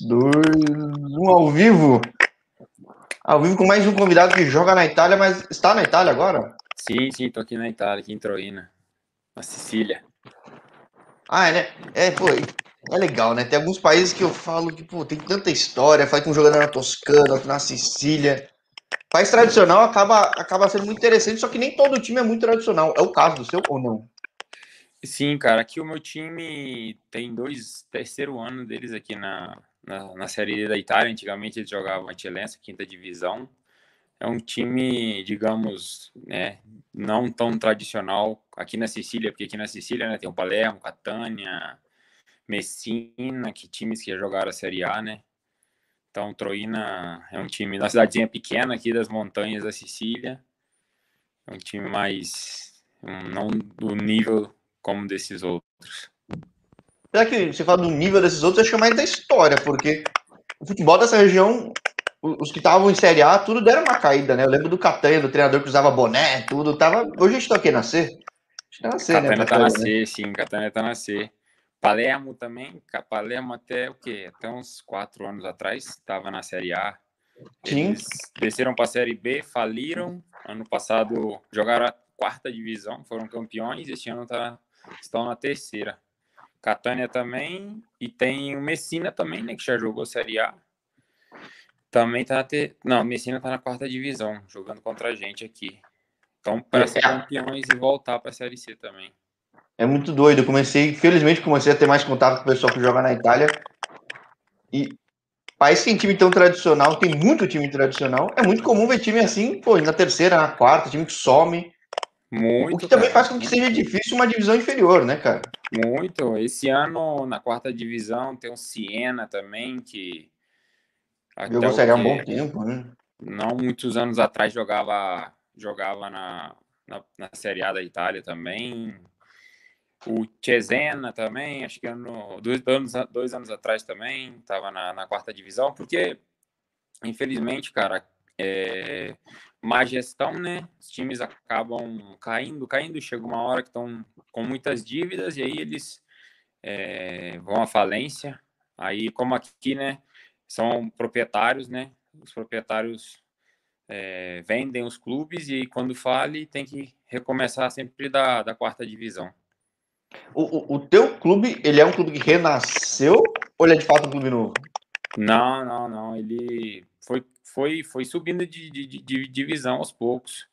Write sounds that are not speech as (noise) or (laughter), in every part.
dois, um ao vivo. Ao vivo com mais um convidado que joga na Itália, mas está na Itália agora? Sim, sim, tô aqui na Itália, aqui em Troina, na Sicília. Ah, é, né? É, pô, é legal, né? Tem alguns países que eu falo que, pô, tem tanta história, faz com um jogador na Toscana, outro na Sicília. País tradicional acaba, acaba sendo muito interessante, só que nem todo time é muito tradicional. É o caso do seu ou não? Sim, cara, aqui o meu time tem dois, terceiro ano deles aqui na, na, na Série da Itália. Antigamente eles jogavam a Eccellenza, quinta divisão. É um time, digamos, né, não tão tradicional aqui na Sicília, porque aqui na Sicília né, tem o Palermo, Catania, Messina, que times que jogaram a Série A, né? Então, Troina é um time da cidadezinha pequena aqui das montanhas da Sicília. É um time mais. não do nível como desses outros. Já que você fala do nível desses outros, acho que é mais da história, porque o futebol dessa região, os que estavam em Série A, tudo deram uma caída, né? Eu lembro do Catanha, do treinador que usava boné, tudo. Tava... Hoje a gente tá aqui na C. Tá na C, Catania né? tá C, né? sim, Catania tá na C. Palermo também, Palermo até o quê? Até uns quatro anos atrás, estava na Série A. Eles Sim. desceram para a Série B, faliram. Ano passado jogaram a quarta divisão, foram campeões. Este ano tá, estão na terceira. Catânia também, e tem o Messina também, né, que já jogou Série A. Também tá na ter... Não, Messina tá na quarta divisão, jogando contra a gente aqui. Então, para ser campeões e voltar para a Série C também. É muito doido. Eu comecei, felizmente, comecei a ter mais contato com o pessoal que joga na Itália. E país que tem time tão tradicional, tem muito time tradicional. É muito comum ver time assim, pô, na terceira, na quarta, time que some. Muito. O que também cara. faz com que seja difícil uma divisão inferior, né, cara? Muito. Esse ano, na quarta divisão, tem o Siena também, que. Eu gostaria um bom tempo, né? Não muitos anos atrás jogava, jogava na, na, na Série A da Itália também o Cesena também, acho que ano, dois, anos, dois anos atrás também, estava na, na, quarta divisão, porque, infelizmente, cara, é, má gestão, né? Os times acabam caindo, caindo, chega uma hora que estão com muitas dívidas e aí eles é, vão à falência. Aí, como aqui, né, são proprietários, né? Os proprietários é, vendem os clubes e quando fale tem que recomeçar sempre da, da quarta divisão. O, o, o, teu clube, ele é um clube que renasceu ou ele é de fato um clube novo? Não, não, não. Ele foi, foi, foi subindo de, de, de divisão aos poucos.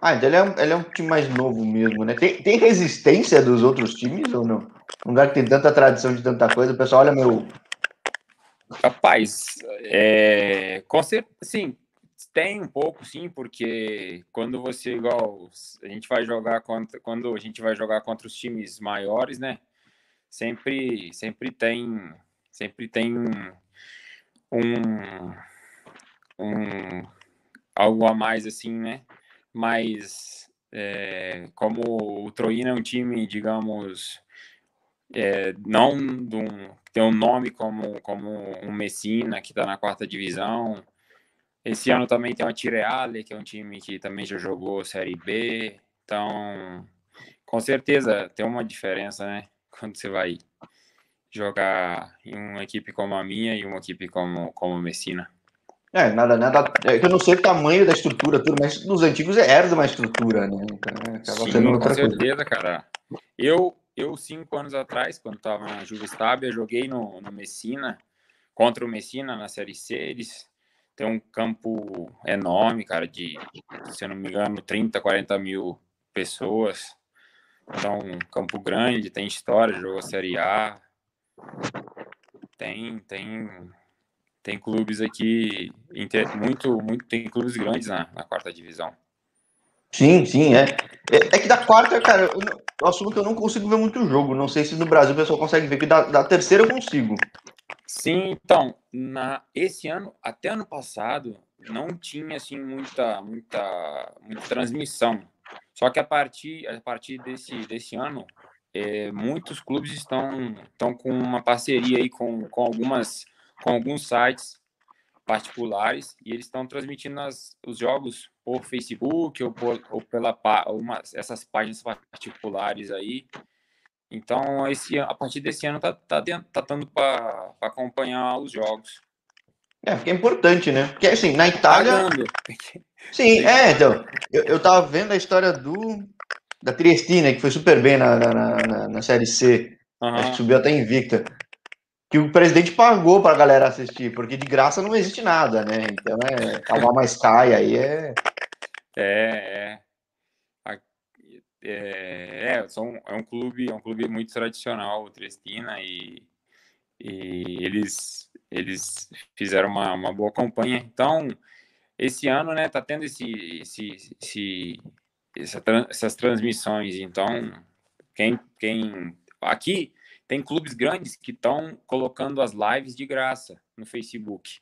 Ah, então ele é, um, ele é um time mais novo mesmo, né? Tem, tem resistência dos outros times ou não? Um lugar que tem tanta tradição de tanta coisa, o pessoal olha meu. Rapaz, é, com certeza, sim, tem um pouco, sim, porque quando você igual a gente vai jogar contra quando a gente vai jogar contra os times maiores, né? Sempre sempre tem sempre tem um um algo a mais assim, né? Mas é, como o Troina é um time, digamos, é, não um, tem um nome como como um Messina que está na quarta divisão esse ano também tem o Tireale, que é um time que também já jogou Série B. Então, com certeza tem uma diferença, né? (laughs) Quando você vai jogar em uma equipe como a minha e uma equipe como, como Messina. É, nada, nada. É eu não sei o tamanho da estrutura, tudo, mas nos antigos era de uma estrutura, né? Então, acaba Sim, com certeza, coisa. cara. Eu, eu, cinco anos atrás, quando estava na Juve Stabia, joguei no, no Messina, contra o Messina na Série C. Eles tem um campo enorme, cara, de, se eu não me engano, 30, 40 mil pessoas. Então, um campo grande, tem história, jogou Série A. Tem, tem, tem clubes aqui, muito, muito, tem clubes grandes na, na quarta divisão. Sim, sim, é. É, é que da quarta, cara, eu, eu assumo que eu não consigo ver muito jogo. Não sei se no Brasil o pessoal consegue ver, que da, da terceira eu consigo. Sim, então, na, esse ano, até ano passado, não tinha assim muita, muita, muita transmissão. Só que a partir, a partir desse, desse ano, é, muitos clubes estão, estão com uma parceria aí com, com, algumas, com alguns sites particulares e eles estão transmitindo as, os jogos por Facebook ou, por, ou pela uma, essas páginas particulares aí Então, esse, a partir desse ano tá, tá, tá dando para acompanhar os jogos. É, porque é importante, né? Porque assim, na Itália. Sim, é, então. Eu, eu tava vendo a história do. Da Triestina, que foi super bem na, na, na, na Série C. Uhum. Acho que subiu até invicta. Que o presidente pagou pra galera assistir, porque de graça não existe nada, né? Então é. Pagar mais cai aí é. É, é. É, é, são, é um clube, é um clube muito tradicional, o Triestina, e, e eles, eles fizeram uma, uma boa campanha. Então, esse ano, né, tá tendo esse, esse, esse essa, essas transmissões. Então, quem, quem aqui tem clubes grandes que estão colocando as lives de graça no Facebook.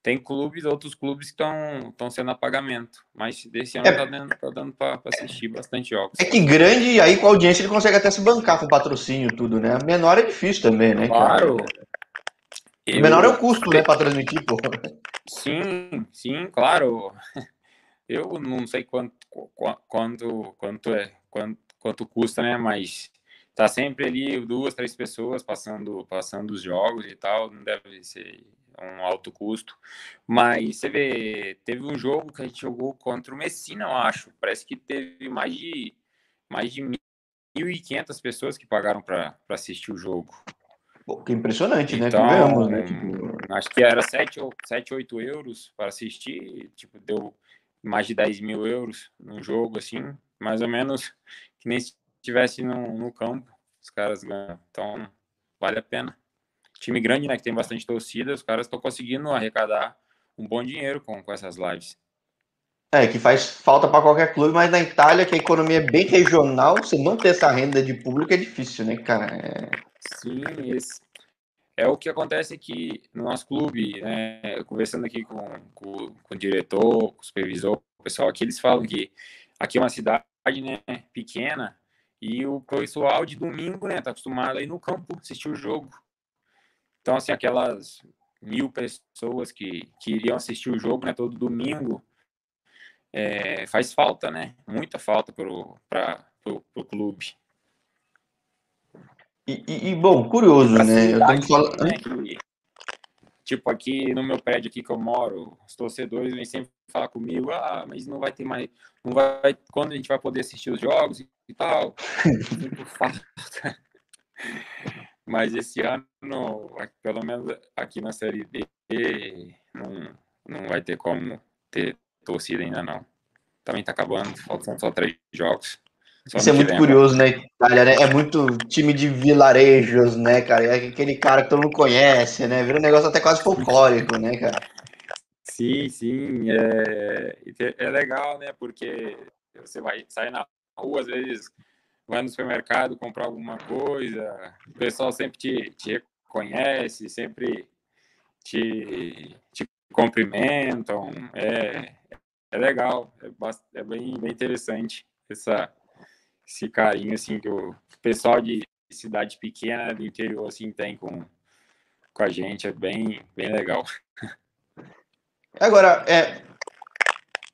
Tem clubes, outros clubes que estão sendo a pagamento. Mas desse ano é, tá dando, tá dando para assistir bastante jogos. É que grande, aí com a audiência ele consegue até se bancar com patrocínio tudo, né? Menor é difícil também, né? Claro. Eu... Menor é o custo, né, para transmitir, pô. Sim, sim, claro. Eu não sei quanto, quanto, quanto é, quanto, quanto custa, né? Mas tá sempre ali duas, três pessoas passando, passando os jogos e tal. Não deve ser um alto custo. Mas você vê, teve um jogo que a gente jogou contra o Messina, eu acho. Parece que teve mais de mais de 1.500 pessoas que pagaram para assistir o jogo. Pô, que impressionante, né? então, né? Ganhamos, né? Tipo... Acho que era 7, 7 8 euros para assistir. Tipo, deu mais de 10 mil euros no jogo, assim. Mais ou menos que nem se estivesse no, no campo. Os caras ganham. Então, vale a pena time grande, né, que tem bastante torcida, os caras estão conseguindo arrecadar um bom dinheiro com, com essas lives. É, que faz falta para qualquer clube, mas na Itália, que a economia é bem regional, você manter essa renda de público é difícil, né, cara? É... Sim, esse é o que acontece aqui no nosso clube, né? Conversando aqui com, com, com o diretor, com o supervisor, o pessoal aqui, eles falam que aqui é uma cidade né, pequena e o pessoal de domingo, né, tá acostumado a ir no campo assistir o jogo. Então, assim, aquelas mil pessoas que, que iriam assistir o jogo né, todo domingo, é, faz falta, né? Muita falta para o clube. E, e, e, bom, curioso, né? Eu tenho que falar... né? Que, tipo, aqui no meu prédio aqui que eu moro, os torcedores vêm sempre falar comigo, ah, mas não vai ter mais, não vai, quando a gente vai poder assistir os jogos e tal. (laughs) Mas esse ano, pelo menos aqui na Série B, não, não vai ter como ter torcida ainda não. Também tá acabando, faltam só três jogos. Só Isso é muito curioso, né, Itália, né? É muito time de vilarejos, né, cara? É aquele cara que todo mundo conhece, né? Vira um negócio até quase folclórico, né, cara? Sim, sim. É, é legal, né? Porque você vai sair na rua, às vezes vai no supermercado comprar alguma coisa, o pessoal sempre te, te reconhece, sempre te, te cumprimentam. É, é legal, é, é bem, bem interessante essa, esse carinho assim, que o pessoal de cidade pequena do interior assim, tem com, com a gente. É bem, bem legal. (laughs) Agora, é,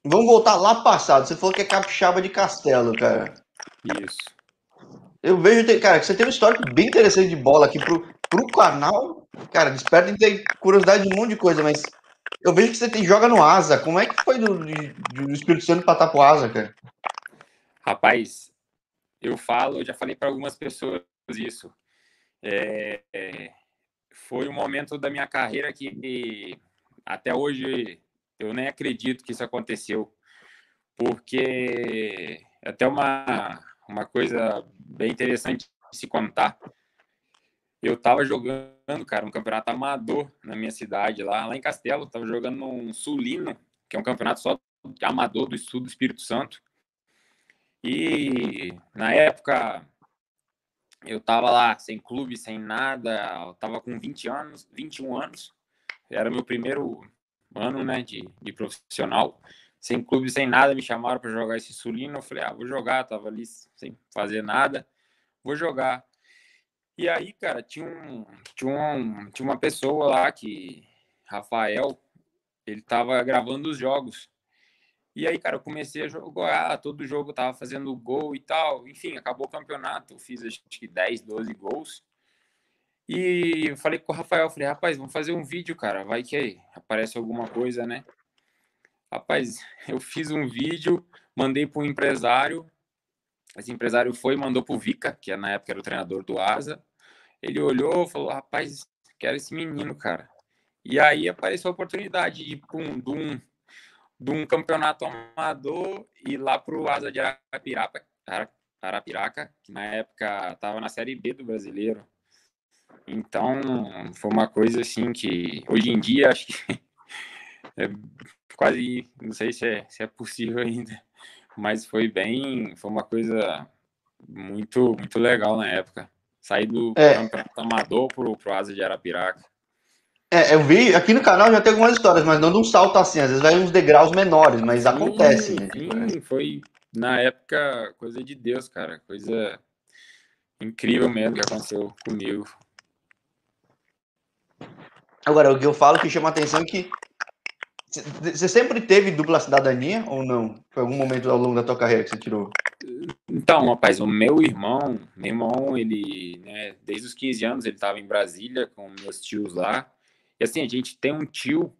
vamos voltar lá passado. Você falou que é capixaba de castelo, cara. Isso. Eu vejo, cara, que você tem um histórico bem interessante de bola aqui pro, pro canal. Cara, desperta em ter curiosidade de um monte de coisa, mas eu vejo que você tem, joga no Asa. Como é que foi do, do Espírito Santo pra estar pro Asa, cara? Rapaz, eu falo, eu já falei para algumas pessoas isso. É, é, foi um momento da minha carreira que até hoje eu nem acredito que isso aconteceu, porque é até uma uma coisa bem interessante se contar. Eu estava jogando, cara, um campeonato amador na minha cidade, lá, lá em Castelo. Estava jogando um Sulino, que é um campeonato só amador do Sul do Espírito Santo. E na época eu estava lá sem clube, sem nada, eu tava com 20 anos, 21 anos. Era meu primeiro ano, né, de, de profissional sem clube, sem nada, me chamaram para jogar esse Sulino. Eu falei, ah, vou jogar, tava ali sem fazer nada, vou jogar. E aí, cara, tinha, um, tinha, um, tinha uma pessoa lá que, Rafael, ele tava gravando os jogos. E aí, cara, eu comecei a jogar, todo jogo tava fazendo gol e tal. Enfim, acabou o campeonato, fiz acho que 10, 12 gols. E eu falei com o Rafael, falei, rapaz, vamos fazer um vídeo, cara, vai que aí aparece alguma coisa, né? Rapaz, eu fiz um vídeo, mandei para um empresário, esse empresário foi mandou para o Vica, que na época era o treinador do Asa. Ele olhou falou, rapaz, quero esse menino, cara. E aí apareceu a oportunidade de, pum, de, um, de um campeonato amador e lá para o Asa de Arapiraca, Arapiraca, que na época estava na Série B do Brasileiro. Então, foi uma coisa assim que hoje em dia acho que (laughs) é quase, não sei se é, se é possível (laughs) ainda, mas foi bem, foi uma coisa muito, muito legal na época. Sair do é. campeonato amador pro, pro Asa de Arapiraca. É, eu vi, aqui no canal já tem algumas histórias, mas não de um salto assim, às vezes vai uns degraus menores, mas sim, acontece, né? Sim, foi, na época, coisa de Deus, cara, coisa incrível mesmo que aconteceu comigo. Agora, o que eu falo que chama atenção é que você sempre teve dupla cidadania ou não? Foi algum momento ao longo da tua carreira que você tirou? Então, rapaz, o meu irmão, meu irmão, ele, né, desde os 15 anos, ele estava em Brasília com meus tios lá. E assim, a gente tem um tio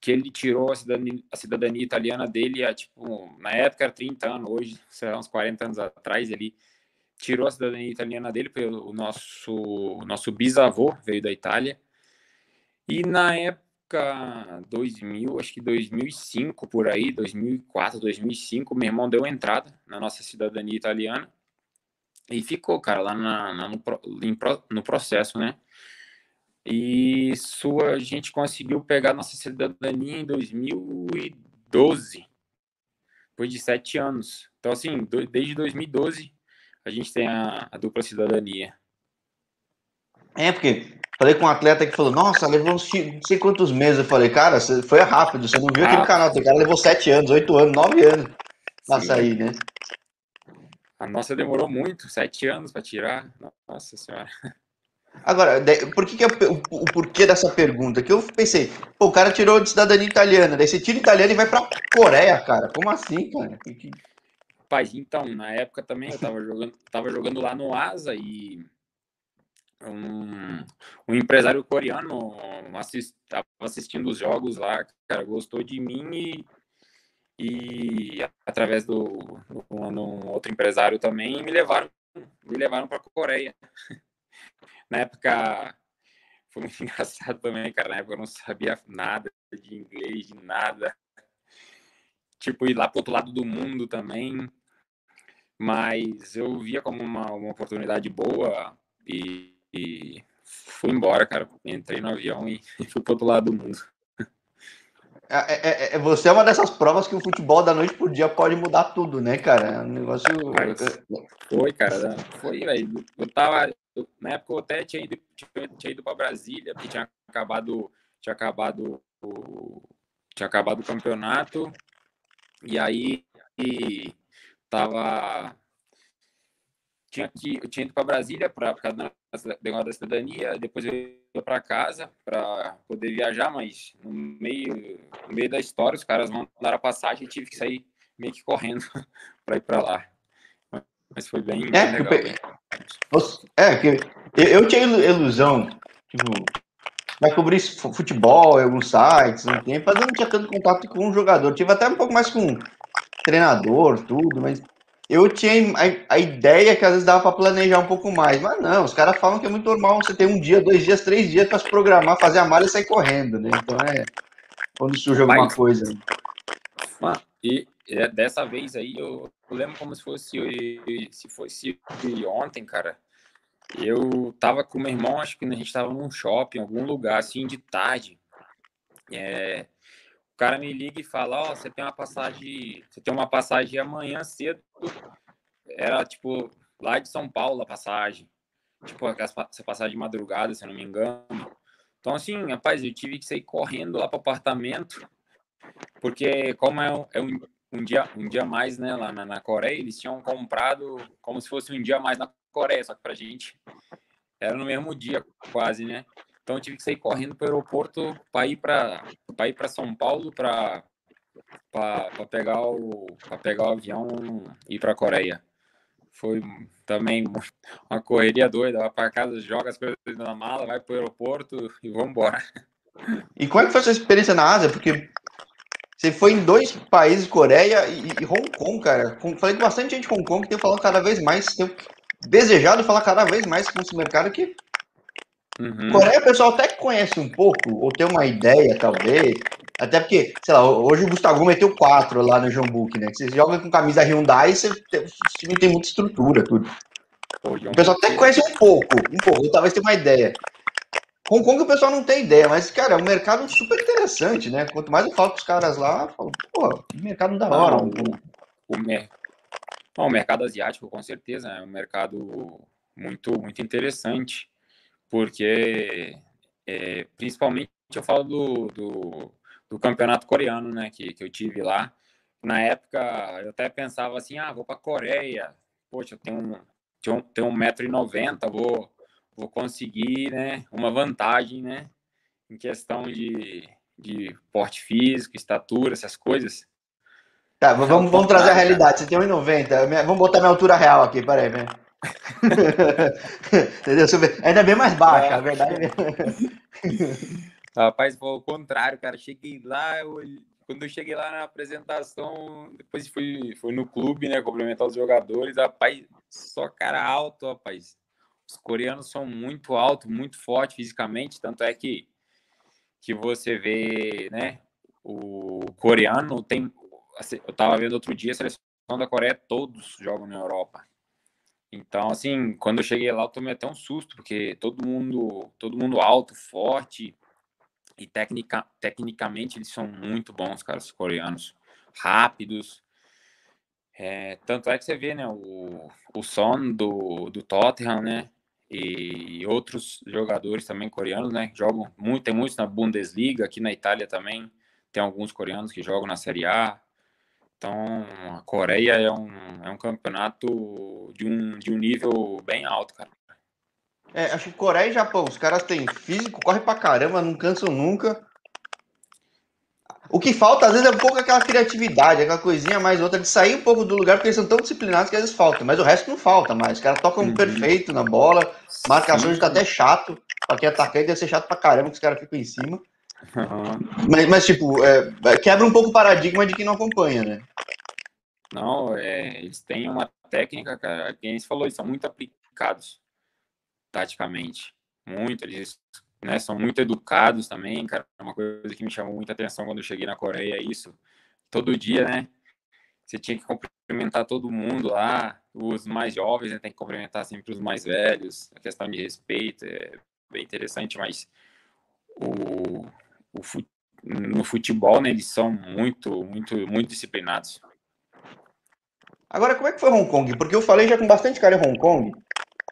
que ele tirou a cidadania, a cidadania italiana dele, a, tipo, na época era 30 anos, hoje, sei uns 40 anos atrás, ele tirou a cidadania italiana dele, nosso, o nosso bisavô veio da Itália. E na época 2000, acho que 2005 por aí, 2004, 2005, meu irmão deu entrada na nossa cidadania italiana e ficou, cara, lá na, na no, no processo, né? E isso a gente conseguiu pegar nossa cidadania em 2012, depois de sete anos. Então, assim, do, desde 2012 a gente tem a, a dupla cidadania. É, porque Falei com um atleta que falou, nossa, levou uns não sei quantos meses. Eu falei, cara, foi rápido, você não viu aquele canal, o cara levou sete anos, oito anos, nove anos pra Sim. sair, né? A nossa demorou muito, sete anos para tirar. Nossa senhora. Agora, por que, que é o, o, porquê dessa pergunta? Que eu pensei, pô, o cara tirou de cidadania italiana, daí você tira italiano e vai pra Coreia, cara. Como assim, cara? Pai, então, na época também eu tava jogando, tava jogando lá no Asa e um, um empresário coreano estava assistindo os jogos lá, cara, gostou de mim e, e através do, um outro empresário também me levaram me levaram para a Coreia. (laughs) Na época foi muito (laughs) engraçado também, cara. Na época eu não sabia nada de inglês, de nada. Tipo, ir lá para outro lado do mundo também. Mas eu via como uma, uma oportunidade boa e e fui embora, cara. Entrei no avião e, fui pro outro lado do mundo. É, é, é, é, você é uma dessas provas que o futebol da noite pro dia pode mudar tudo, né, cara? É um negócio. Foi, cara. Foi, velho. Eu tava. Na época eu até tinha ido, tinha, tinha ido pra Brasília, porque tinha acabado. Tinha acabado o. Tinha acabado o campeonato. E aí. E tava tinha que eu tinha ido para Brasília para por causa da cidadania, depois eu ia para casa para poder viajar, mas no meio no meio da história os caras mandaram a passagem e tive que sair meio que correndo (laughs) para ir para lá. Mas foi bem, é, bem legal. É, que eu tinha ilusão, tipo, vai cobrir futebol em alguns sites, um tempo, mas eu não tinha tanto contato com um jogador. Tive até um pouco mais com treinador, tudo, mas eu tinha a, a, ideia que às vezes dava para planejar um pouco mais, mas não, os caras falam que é muito normal você ter um dia, dois dias, três dias para se programar, fazer a malha e sair correndo, né? Então é quando surge alguma mas, coisa. Ah, e é, dessa vez aí eu, eu, lembro como se fosse se fosse ontem, cara. Eu tava com meu irmão, acho que a gente tava num shopping, algum lugar assim de tarde. É, cara me liga e fala, ó, oh, você tem uma passagem, você tem uma passagem amanhã cedo. Era tipo lá de São Paulo a passagem. Tipo, essa passagem de madrugada, se eu não me engano. Então, assim, rapaz, eu tive que sair correndo lá para o apartamento, porque como é, um, é um, um, dia, um dia mais, né, lá na, na, Coreia, eles tinham comprado como se fosse um dia mais na Coreia, só que pra gente era no mesmo dia, quase, né? Então eu tive que sair correndo para o aeroporto para ir para São Paulo para pegar o pegar o avião e ir para a Coreia. Foi também uma correria doida, vai para casa, joga as coisas na mala, vai para o aeroporto e vamos embora. E como é que foi a sua experiência na Ásia? Porque você foi em dois países, Coreia e, e Hong Kong, cara. Falei com bastante gente de Hong Kong que tem falando cada vez mais, tem desejado falar cada vez mais com esse mercado que Uhum. Coreia o pessoal até conhece um pouco, ou tem uma ideia, talvez. Até porque, sei lá, hoje o Gustavo meteu quatro lá no Jombook, né? Você joga com camisa Hyundai, você tem, time tem muita estrutura, tudo. O pessoal até conhece um pouco, um pouco, ou talvez tenha uma ideia. Hong Kong o pessoal não tem ideia, mas, cara, é um mercado super interessante, né? Quanto mais eu falo com os caras lá, eu falo, pô, mercado da hora. Não, o, o, mer... Não, o mercado asiático, com certeza, é um mercado muito, muito interessante porque é, principalmente eu falo do, do, do, campeonato coreano, né, que, que eu tive lá. Na época eu até pensava assim, ah, vou para Coreia, poxa, eu tenho, tenho, tenho 1,90m, vou, vou conseguir, né, uma vantagem, né, em questão de, de porte físico, estatura, essas coisas. Tá, vamos, vamos trazer a realidade. Você tem 1,90. Vamos botar minha altura real aqui, peraí, peraí. (laughs) Entendeu? Ainda bem mais baixa, é. a verdade é. (laughs) Rapaz, foi o contrário, cara. Cheguei lá, eu, quando eu cheguei lá na apresentação, depois fui, fui no clube, né? Complementar os jogadores, rapaz, só cara alto, rapaz. Os coreanos são muito altos, muito fortes fisicamente, tanto é que, que você vê, né? O coreano tem. Eu tava vendo outro dia a seleção da Coreia, todos jogam na Europa. Então, assim, quando eu cheguei lá, eu tomei até um susto, porque todo mundo, todo mundo alto, forte, e tecnica, tecnicamente eles são muito bons, caras, os coreanos, rápidos. É, tanto é que você vê, né, o, o Son do, do Tottenham, né, e outros jogadores também coreanos, né, jogam muito, tem muitos na Bundesliga, aqui na Itália também, tem alguns coreanos que jogam na Série A, então, a Coreia é um, é um campeonato de um, de um nível bem alto, cara. É, acho que Coreia e Japão, os caras têm físico, corre pra caramba, não cansam nunca. O que falta, às vezes, é um pouco aquela criatividade, aquela coisinha mais outra, de sair um pouco do lugar, porque eles são tão disciplinados que às vezes falta. Mas o resto não falta mais. Os caras tocam uhum. perfeito na bola, marcação está até chato. Pra quem atacante deve ser chato pra caramba que os caras ficam em cima. Mas, mas, tipo, é, é, quebra um pouco o paradigma de quem não acompanha, né? Não, é, eles têm uma técnica, cara, quem falou, eles são muito aplicados taticamente. Muito, eles né, são muito educados também, cara. Uma coisa que me chamou muita atenção quando eu cheguei na Coreia, é isso. Todo dia, né? Você tinha que cumprimentar todo mundo lá, os mais jovens, né, tem que cumprimentar sempre os mais velhos, a questão de respeito é bem interessante, mas o, o, no futebol, né, eles são muito, muito, muito disciplinados. Agora, como é que foi Hong Kong? Porque eu falei já com bastante cara em Hong Kong.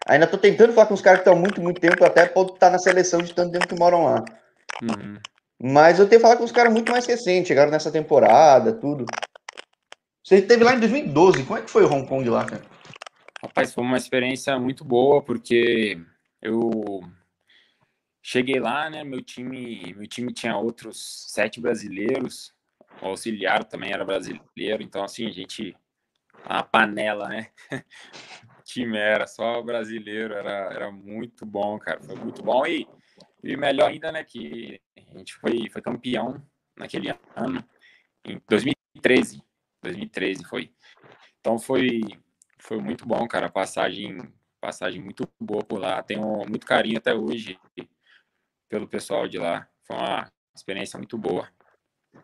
Ainda tô tentando falar com os caras que estão muito, muito tempo, até pode estar na seleção de tanto tempo que moram lá. Uhum. Mas eu tenho falado com os caras muito mais recentes, chegaram nessa temporada, tudo. Você esteve lá em 2012, como é que foi o Hong Kong lá, cara? Rapaz, foi uma experiência muito boa, porque eu Cheguei lá, né? Meu time, meu time tinha outros sete brasileiros, o auxiliar também era brasileiro, então assim, a gente a panela, né? o (laughs) time era só brasileiro, era, era muito bom, cara. Foi muito bom e, e melhor ainda, né? Que a gente foi, foi campeão naquele ano, em 2013. 2013 foi. Então foi, foi muito bom, cara. Passagem, passagem muito boa por lá. Tenho muito carinho até hoje pelo pessoal de lá. Foi uma experiência muito boa.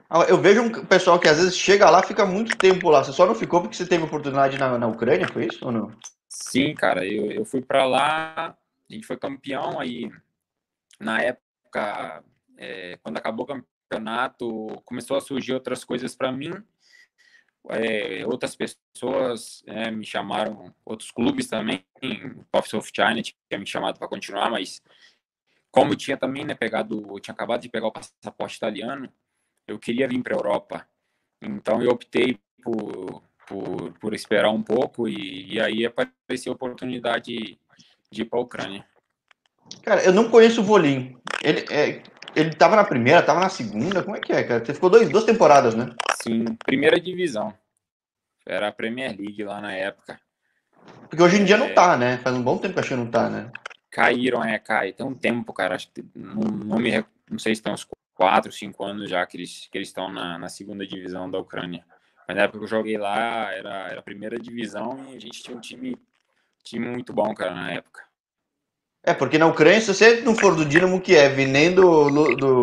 Ah, eu vejo um pessoal que às vezes chega lá fica muito tempo lá. Você só não ficou porque você teve oportunidade na, na Ucrânia, foi isso ou não? Sim, cara. Eu, eu fui para lá, a gente foi campeão aí. Na época, é, quando acabou o campeonato, começou a surgir outras coisas para mim. É, outras pessoas é, me chamaram, outros clubes também, Office of China tinha me chamado para continuar, mas como eu tinha também, né, pegado, eu tinha acabado de pegar o passaporte italiano, eu queria vir para a Europa. Então eu optei por, por, por esperar um pouco e, e aí apareceu a oportunidade de, ir para a Ucrânia. Cara, eu não conheço o Volim. Ele é, ele tava na primeira, tava na segunda, como é que é, cara? Você ficou dois, duas temporadas, né? Sim, primeira divisão. Era a Premier League lá na época. Porque hoje em dia não é. tá, né? Faz um bom tempo que acho que não tá, né? Caíram, é, cai. Tem um tempo, cara. Acho que não, não, me, não sei se tem uns quatro, cinco anos já que eles que eles estão na, na segunda divisão da Ucrânia. Mas na época que eu joguei lá, era, era a primeira divisão e a gente tinha um time, time muito bom, cara, na época. É, porque na Ucrânia, se você não for do Dinamo Kiev nem do, do,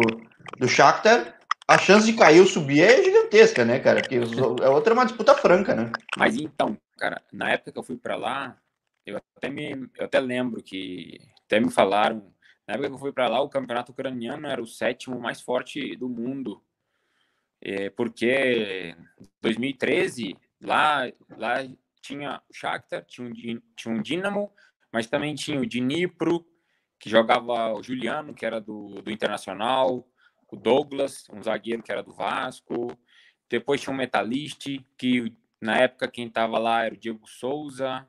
do Shakhtar, a chance de cair ou subir é gigantesca, né, cara? Porque a outra é uma disputa franca, né? Mas então, cara, na época que eu fui para lá, eu até, me, eu até lembro que até me falaram, na época que eu fui para lá, o campeonato ucraniano era o sétimo mais forte do mundo. É, porque 2013, lá, lá tinha o Shakhtar, tinha um, tinha um Dinamo, mas também tinha o Dnipro, que jogava o Juliano, que era do, do Internacional, o Douglas, um zagueiro que era do Vasco. Depois tinha o Metalist, que na época quem estava lá era o Diego Souza,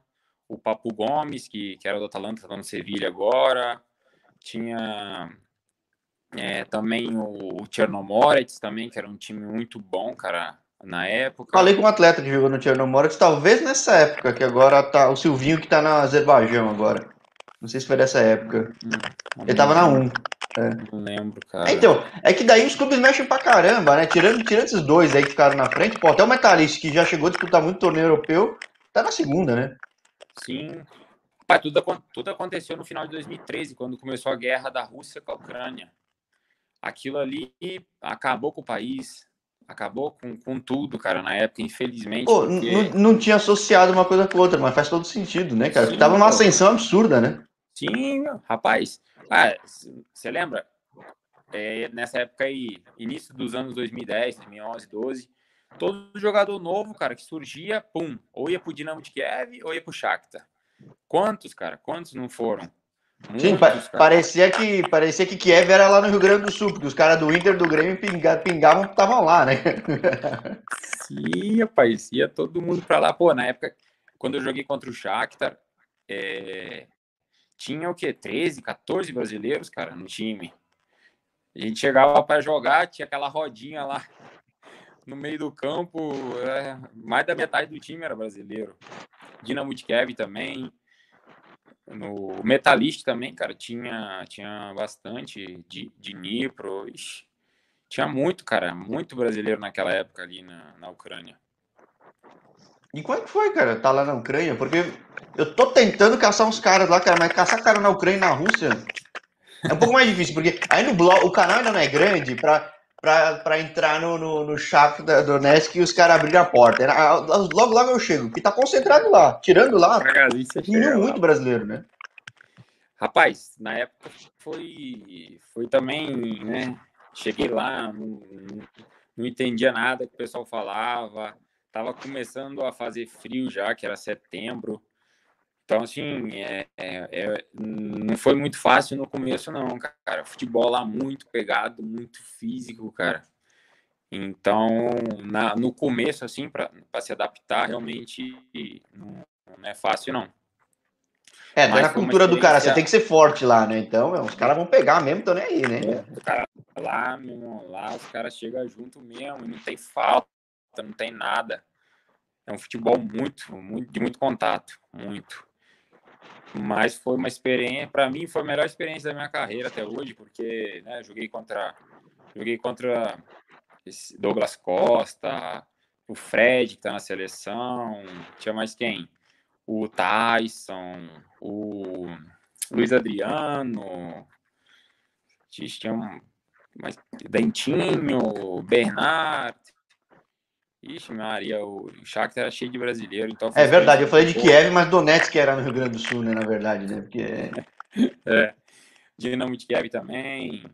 o Papu Gomes, que, que era do Atalanta, está no Sevilha agora. Tinha é, também o, o Chernomorets também, que era um time muito bom, cara na época. Falei com um atleta que jogou no Chernomorets, talvez nessa época, que agora tá o Silvinho que tá na Azerbaijão agora. Não sei se foi dessa época. Hum, Ele tava na 1. É. Não lembro, cara. É, então, é que daí os clubes mexem pra caramba, né? Tirando, tirando esses dois aí que ficaram na frente, pô, até o Metalist, que já chegou a disputar muito torneio europeu, tá na segunda, né? Sim. Pai, tudo, tudo aconteceu no final de 2013, quando começou a guerra da Rússia com a Ucrânia. Aquilo ali acabou com o país, acabou com, com tudo, cara, na época, infelizmente. Pô, porque... não, tinha associado uma coisa com outra, mas faz todo sentido, né, cara? Sim, tava numa ascensão absurda, né? Sim, rapaz. Ah, você lembra? É, nessa época aí, início dos anos 2010, 2011, 12, todo jogador novo, cara, que surgia, pum, ou ia pro Dinamo de Kiev ou ia pro Shakhtar. Quantos, cara? Quantos não foram? Sim, pa parecia que parecia que Kiev era lá no Rio Grande do Sul, porque os caras do Inter do Grêmio pinga, pingavam estavam lá, né? Sim, rapaz, ia todo mundo para lá. Pô, na época, quando eu joguei contra o Shakhtar, é... tinha o quê? 13, 14 brasileiros, cara, no time. A gente chegava para jogar, tinha aquela rodinha lá no meio do campo, é... mais da metade do time era brasileiro. Dinamo de Kiev também. No Metalist também, cara, tinha, tinha bastante de, de Nipro. Ixi, tinha muito, cara, muito brasileiro naquela época ali na, na Ucrânia. E é que foi, cara, tá lá na Ucrânia? Porque eu tô tentando caçar uns caras lá, cara, mas caçar cara na Ucrânia e na Rússia é um pouco mais difícil, porque aí no blog, o canal ainda não é grande pra, pra entrar no, no, no da Donetsk e os caras abrirem a porta. Logo, logo eu chego, que tá concentrado lá. Tirando lá, tinha muito brasileiro, né? Rapaz, na época foi, foi também, né? Cheguei lá, não, não entendia nada que o pessoal falava. Tava começando a fazer frio já, que era setembro. Então, assim, é, é, é, não foi muito fácil no começo, não, cara. Futebol lá muito pegado, muito físico, cara. Então, na, no começo, assim, para se adaptar, realmente não, não, é fácil, não. É, tá na cultura do cara, você tem que ser forte lá, né? Então, os caras vão pegar mesmo, então nem aí, né? É, cara, lá, meu, lá os caras chegam junto mesmo, não tem falta, não tem nada. É um futebol muito, muito de muito contato, muito. Mas foi uma experiência, para mim foi a melhor experiência da minha carreira até hoje, porque né, joguei contra joguei contra Douglas Costa, o Fred que tá na seleção, tinha mais quem? O Tyson, o Luiz Adriano, tinha mais Dentinho, Bernard, Ixi, Maria, o Shakhtar era cheio de brasileiro. Então é verdade, eu falei de Kiev, mas Donetsk era no Rio Grande do Sul, né, na verdade, né? Porque... é. Dinamo de Kiev também,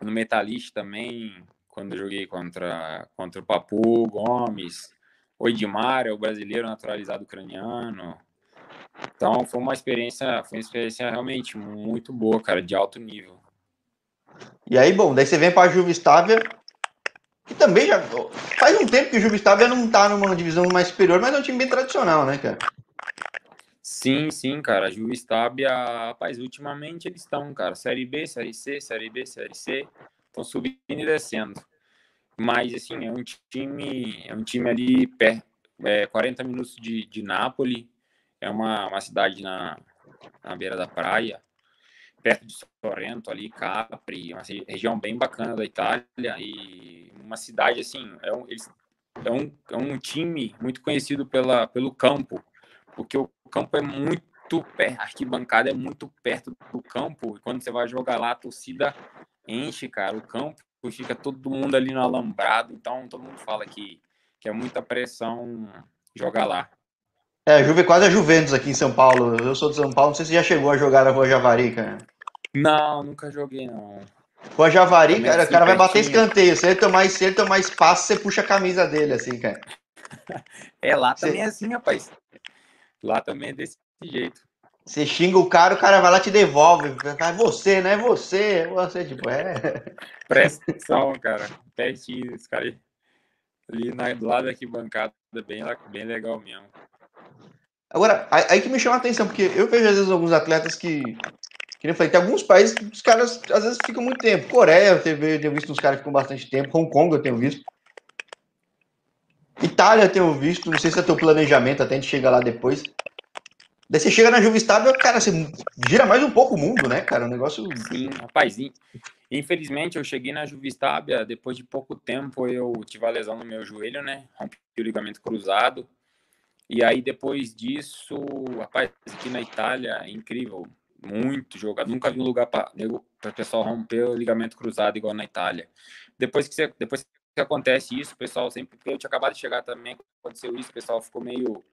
no Metalist também, quando eu joguei contra, contra o Papu Gomes, o Edmar, é o brasileiro naturalizado ucraniano. Então foi uma experiência, foi uma experiência realmente muito boa, cara, de alto nível. E aí, bom, daí você vem para a Juvistável, que também já faz um tempo que o Juvistável não tá numa divisão mais superior, mas é um time bem tradicional, né, cara? Sim, sim, cara. Juvistábia, rapaz, ultimamente eles estão, cara, Série B, Série C, Série B, Série C, estão subindo e descendo. Mas, assim, é um time, é um time ali, perto, é, 40 minutos de, de Nápoles, é uma, uma cidade na, na beira da praia, perto de Sorrento, ali, Capri, uma região bem bacana da Itália, e uma cidade, assim, é um, eles, é um, é um time muito conhecido pela, pelo campo, porque o campo é muito perto, a arquibancada é muito perto do campo, e quando você vai jogar lá, a torcida enche, cara, o campo fica todo mundo ali no alambrado, então todo mundo fala que, que é muita pressão jogar lá. É, a Juve quase a Juventus aqui em São Paulo. Eu sou de São Paulo, não sei se já chegou a jogar na Rua Javari, cara. Não, nunca joguei, não. Rua Javari, Também cara, o cara vai bater escanteio. Se ele tomar, se ele tomar espaço, você puxa a camisa dele, assim, cara. (laughs) É, lá também é assim, rapaz. Lá também é desse jeito. Você xinga o cara, o cara vai lá te devolve. É você, não é você. É você, tipo, é. (laughs) Presta atenção, cara. Pertinho, esse cara ali na, do lado aqui bancada, bem, bem legal mesmo. Agora, aí que me chama a atenção, porque eu vejo às vezes alguns atletas que. Que nem falei, tem alguns países que os caras às vezes ficam muito tempo. Coreia, eu tenho visto uns caras que ficam bastante tempo. Hong Kong eu tenho visto. Itália eu tenho visto. Não sei se é teu planejamento, até a gente lá depois. Daí você chega na Juvistável, cara, você gira mais um pouco o mundo, né, cara? O negócio. Sim, rapaz. Infelizmente, eu cheguei na Juvistábia, depois de pouco tempo eu tive a lesão no meu joelho, né? Rompi o ligamento cruzado. E aí, depois disso, rapaz, aqui na Itália, é incrível. Muito jogado. Nunca vi um lugar para o pessoal romper o ligamento cruzado igual na Itália. Depois que, você, depois que acontece isso, o pessoal sempre. Porque eu tinha acabado de chegar também, aconteceu isso, o pessoal ficou meio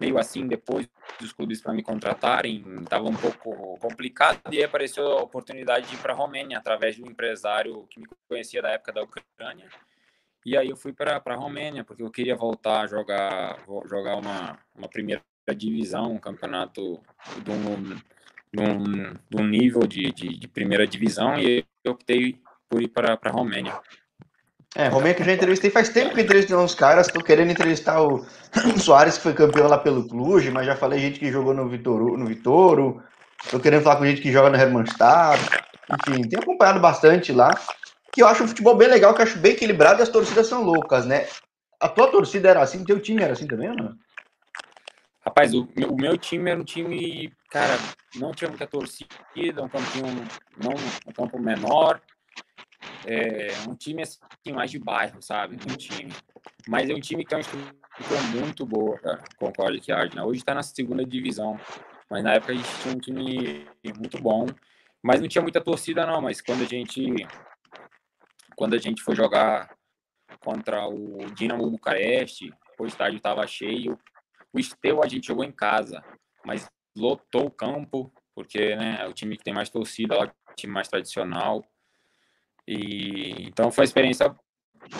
meio assim depois dos clubes para me contratarem, estava um pouco complicado e apareceu a oportunidade de ir para a Romênia através de um empresário que me conhecia da época da Ucrânia. E aí eu fui para a Romênia porque eu queria voltar a jogar jogar uma, uma primeira divisão, um campeonato de um, de um, de um nível de, de, de primeira divisão e eu optei por ir para a Romênia. É, Romênia que eu já entrevistei faz tempo que entrevistei uns caras, tô querendo entrevistar o (clears throat) Soares, que foi campeão lá pelo Cluj, mas já falei gente que jogou no Vitoro, no Vitoro, tô querendo falar com gente que joga no Hermannstadt, enfim, tenho acompanhado bastante lá, que eu acho um futebol bem legal, que eu acho bem equilibrado e as torcidas são loucas, né? A tua torcida era assim, teu time era assim também, ou não? Rapaz, o, o meu time era um time, cara, não tinha muita torcida, um campinho, não, um campo menor, é um time assim, mais de bairro, sabe? Um time. Mas é um time que tem uma estrutura muito boa, cara, com o College Yard. Né? Hoje está na segunda divisão. Mas na época a gente tinha um time muito bom. Mas não tinha muita torcida, não. Mas quando a gente. Quando a gente foi jogar contra o Dinamo Bucareste, o estádio estava cheio. O Esteu a gente jogou em casa, mas lotou o campo, porque né, é o time que tem mais torcida, lá, o time mais tradicional. E então foi uma experiência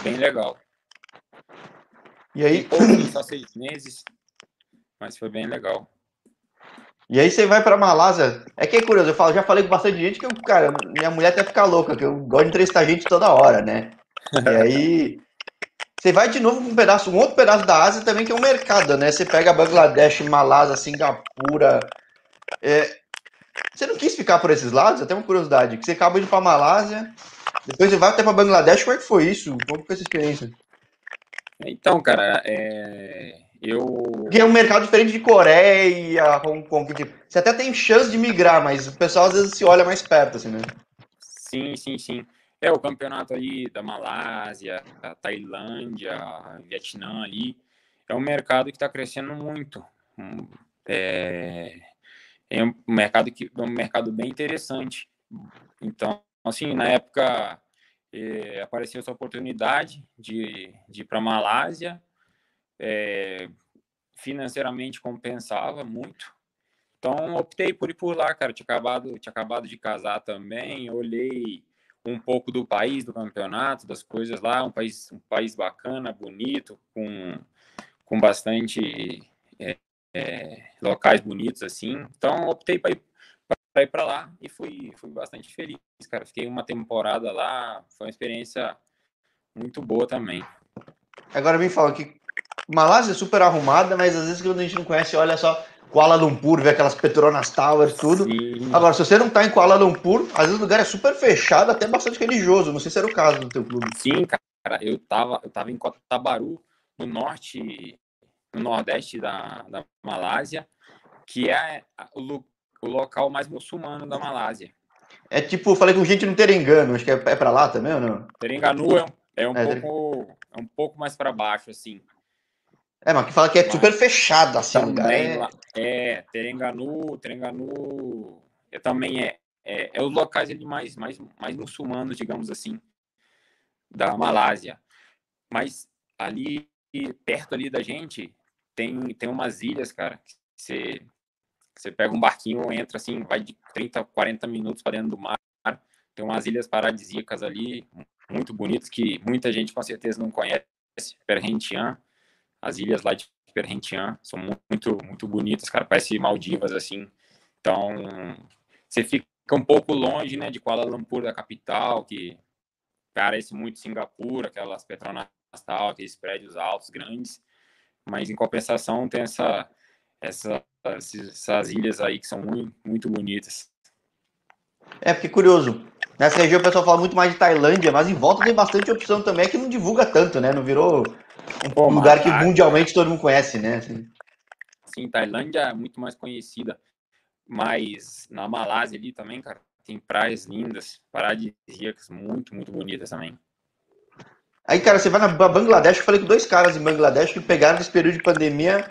bem legal. E aí, só seis meses, mas foi bem legal. E aí você vai para Malásia. É que é curioso, eu falo, já falei com bastante gente que, cara, minha mulher até fica louca, que eu gosto de entrevistar gente toda hora, né? E aí (laughs) você vai de novo com um pedaço, um outro pedaço da Ásia também que é um mercado, né? Você pega Bangladesh, Malásia, Singapura. É... Você não quis ficar por esses lados? Até uma curiosidade, que você acaba indo para Malásia, depois você vai até para Bangladesh, como é que foi isso? Como foi essa experiência? Então, cara, é... eu. Porque é um mercado diferente de Coreia, Hong Kong. Tipo, você até tem chance de migrar, mas o pessoal às vezes se olha mais perto, assim, né? Sim, sim, sim. É o campeonato ali da Malásia, da Tailândia, Vietnã ali. É um mercado que está crescendo muito. É... é um mercado que é um mercado bem interessante. Então, assim, na época eh, apareceu essa oportunidade de, de ir para a Malásia, eh, financeiramente compensava muito. Então, optei por ir por lá, cara. Tinha acabado, tinha acabado de casar também, olhei um pouco do país, do campeonato, das coisas lá, um país, um país bacana, bonito, com, com bastante é, é, locais bonitos assim. Então optei para ir para ir para lá e fui, fui bastante feliz, cara. Fiquei uma temporada lá, foi uma experiência muito boa também. Agora me fala que Malásia é super arrumada, mas às vezes quando a gente não conhece, olha só, Kuala Lumpur, ver aquelas Petronas Towers, tudo. Sim. Agora, se você não tá em Kuala Lumpur, às vezes o lugar é super fechado, até bastante religioso. Não sei se era o caso do teu clube. Sim, cara. Eu tava, eu tava em Cotabaru, no norte, no nordeste da, da Malásia, que é o, o local mais muçulmano da Malásia. É tipo, falei com gente no Terengano, acho que é, é para lá também ou não? Terenganu é, é um, é, pouco, é um pouco mais para baixo, assim. É, mas que fala que é super fechado, assim, também, lugar. É... é, Terenganu, Terenganu é, também é, é, é, os locais ali mais, mais, mais muçulmanos, digamos assim, da Malásia. Mas ali, perto ali da gente, tem, tem umas ilhas, cara, que você, você pega um barquinho, entra assim, vai de 30, 40 minutos para dentro do mar, tem umas ilhas paradisíacas ali, muito bonitas, que muita gente com certeza não conhece, Perhentian, as ilhas lá de Perhentian são muito, muito bonitas, cara, parece Maldivas, assim. Então, você fica um pouco longe, né, de Kuala Lumpur, da capital, que parece muito Singapura, aquelas Petronas tal, aqueles prédios altos, grandes. Mas, em compensação, tem essa, essa, essas ilhas aí que são muito, muito bonitas. É, porque curioso. Nessa região o pessoal fala muito mais de Tailândia, mas em volta tem bastante opção também que não divulga tanto, né? Não virou um lugar que mundialmente todo mundo conhece, né? Assim. Sim, Tailândia é muito mais conhecida. Mas na Malásia ali também, cara, tem praias lindas, paradisíacas, muito, muito bonitas também. Aí, cara, você vai na Bangladesh, eu falei com dois caras em Bangladesh que pegaram esse período de pandemia.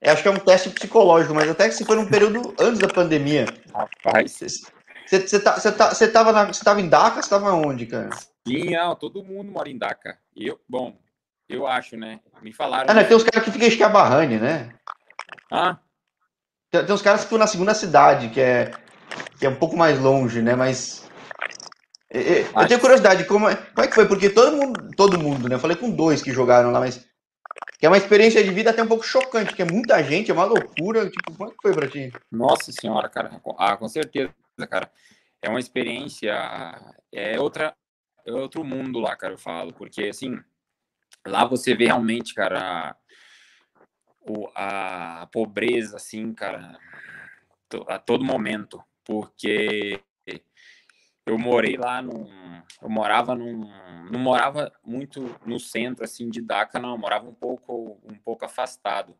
Acho que é um teste psicológico, mas até que se foi num período antes da pandemia. Rapaz. Você, você, tá, você, tá, você, tava na, você tava em Dhaka, você tava onde, cara? Sim, não, todo mundo mora em Dhaka. Eu, bom, eu acho, né? Me falaram. Ah, né? Tem uns caras que ficam em Esquiabarrane, né? Ah? Tem, tem uns caras que ficam na segunda cidade, que é, que é um pouco mais longe, né? Mas. Eu, tenho curiosidade, como é, como é que foi? Porque todo mundo, todo mundo, né? Eu falei com dois que jogaram lá, mas. Que é uma experiência de vida até um pouco chocante, que é muita gente, é uma loucura. Tipo, como é que foi pra ti? Nossa senhora, cara. Ah, com certeza, cara. É uma experiência. É outra. É outro mundo lá, cara, eu falo. Porque, assim, Lá você vê realmente, cara, a, a pobreza, assim, cara, a todo momento, porque eu morei lá num, eu morava num, não morava muito no centro assim de Dhaka, não, eu morava um pouco um pouco afastado.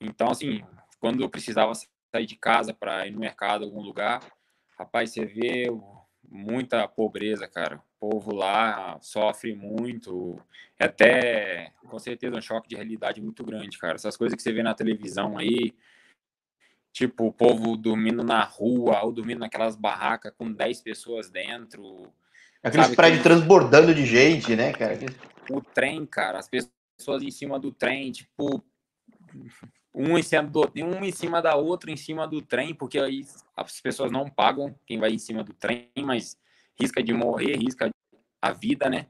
Então assim, quando eu precisava sair de casa para ir no mercado algum lugar, rapaz, você vê muita pobreza, cara povo lá sofre muito, é até com certeza um choque de realidade muito grande, cara. Essas coisas que você vê na televisão aí, tipo o povo dormindo na rua ou dormindo naquelas barracas com 10 pessoas dentro. Aqueles prédios transbordando de gente, né, cara? O trem, cara, as pessoas em cima do trem, tipo, um em cima, do, um em cima da outra em cima do trem, porque aí as pessoas não pagam quem vai em cima do trem, mas risca de morrer, risca a vida, né?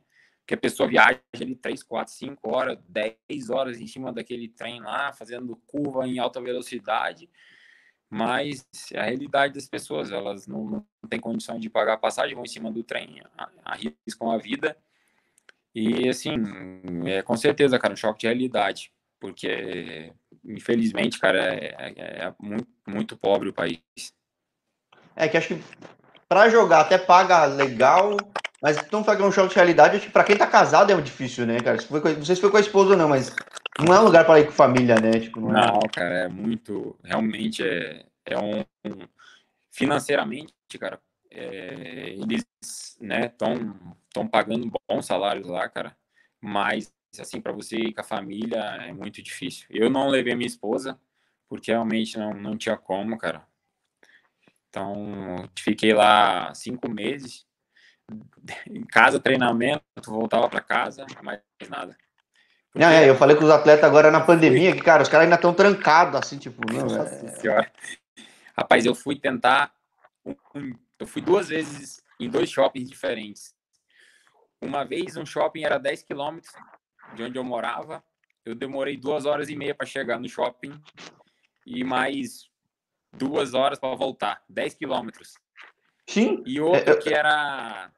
Que a pessoa viaja ali 3, 4, 5 horas, 10 horas em cima daquele trem lá, fazendo curva em alta velocidade. Mas a realidade das pessoas, elas não, não têm condição de pagar a passagem, vão em cima do trem, arriscam a vida. E, assim, é, com certeza, cara, um choque de realidade. Porque, infelizmente, cara, é, é, é muito, muito pobre o país. É que acho que para jogar até paga legal, mas não fazer um choque de realidade, acho que pra quem tá casado é difícil, né, cara? Se não sei se foi com a esposa ou não, mas não é um lugar para ir com família, né? Tipo, não, é... não, cara, é muito. Realmente é, é um. Financeiramente, cara, é, eles né, estão pagando bons salários lá, cara. Mas, assim, para você ir com a família é muito difícil. Eu não levei minha esposa, porque realmente não, não tinha como, cara. Então, fiquei lá cinco meses, em casa, treinamento, voltava para casa, mais nada. Porque... Não, é, eu falei com os atletas agora na pandemia que, cara, os caras ainda estão trancados, assim, tipo, não, é... senhora. Rapaz, eu fui tentar, eu fui duas vezes em dois shoppings diferentes. Uma vez um shopping era 10 quilômetros de onde eu morava, eu demorei duas horas e meia para chegar no shopping e mais duas horas para voltar, 10 quilômetros. Sim. E outro é, que era,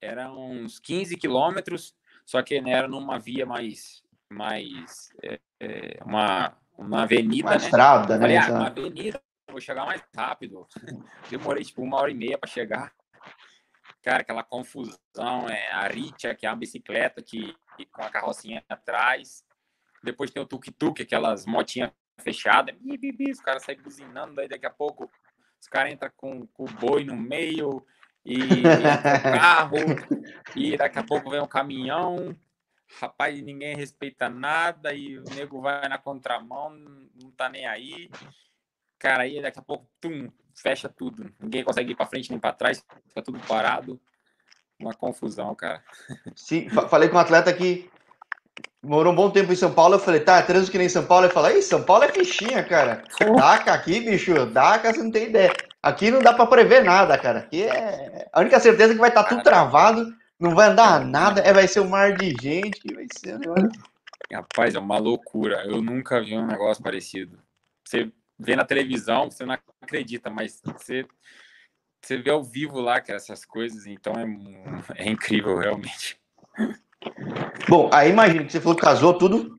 era uns 15 quilômetros, só que né, era numa via mais, mais é, é, uma, uma avenida, uma né? estrada, né? Falei, ah, uma avenida, vou chegar mais rápido. (laughs) Demorei tipo uma hora e meia para chegar. Cara, aquela confusão, é a Ritia, que é uma bicicleta que com a carrocinha atrás. Depois tem o tuk-tuk, aquelas motinhas fechadas. Os caras saem buzinando, daí daqui a pouco os caras entram com, com o boi no meio e carro, e daqui a pouco vem um caminhão, rapaz, ninguém respeita nada, e o nego vai na contramão, não tá nem aí. Cara, aí daqui a pouco, tum, fecha tudo. Ninguém consegue ir para frente nem para trás, fica tudo parado. Uma confusão, cara. Sim, falei com um atleta que morou um bom tempo em São Paulo. Eu falei, tá, trânsito que nem São Paulo. Ele falou, ei, São Paulo é fichinha, cara. Daca aqui, bicho, Daca, você não tem ideia. Aqui não dá para prever nada, cara. Aqui é. A única certeza é que vai estar tá tudo travado, não vai andar nada, é, vai ser um mar de gente, vai ser. Rapaz, é uma loucura. Eu nunca vi um negócio parecido. Você vê na televisão, você não acredita, mas você, você vê ao vivo lá que essas coisas, então é, é incrível, realmente. Bom, aí imagina que você falou que casou tudo.